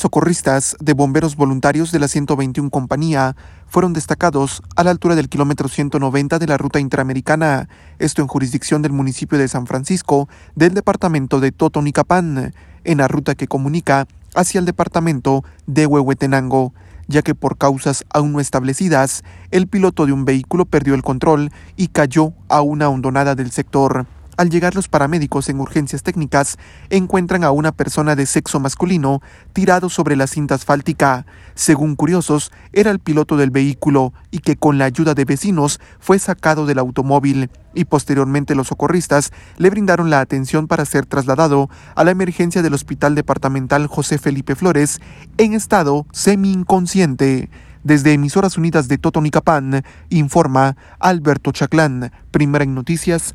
Socorristas de bomberos voluntarios de la 121 Compañía fueron destacados a la altura del kilómetro 190 de la ruta interamericana, esto en jurisdicción del municipio de San Francisco del departamento de Totonicapán, en la ruta que comunica hacia el departamento de Huehuetenango, ya que por causas aún no establecidas, el piloto de un vehículo perdió el control y cayó a una hondonada del sector. Al llegar los paramédicos en urgencias técnicas, encuentran a una persona de sexo masculino tirado sobre la cinta asfáltica. Según curiosos, era el piloto del vehículo y que con la ayuda de vecinos fue sacado del automóvil y posteriormente los socorristas le brindaron la atención para ser trasladado a la emergencia del Hospital Departamental José Felipe Flores en estado semi-inconsciente. Desde Emisoras Unidas de Totonicapán, informa Alberto Chaclán, primera en noticias,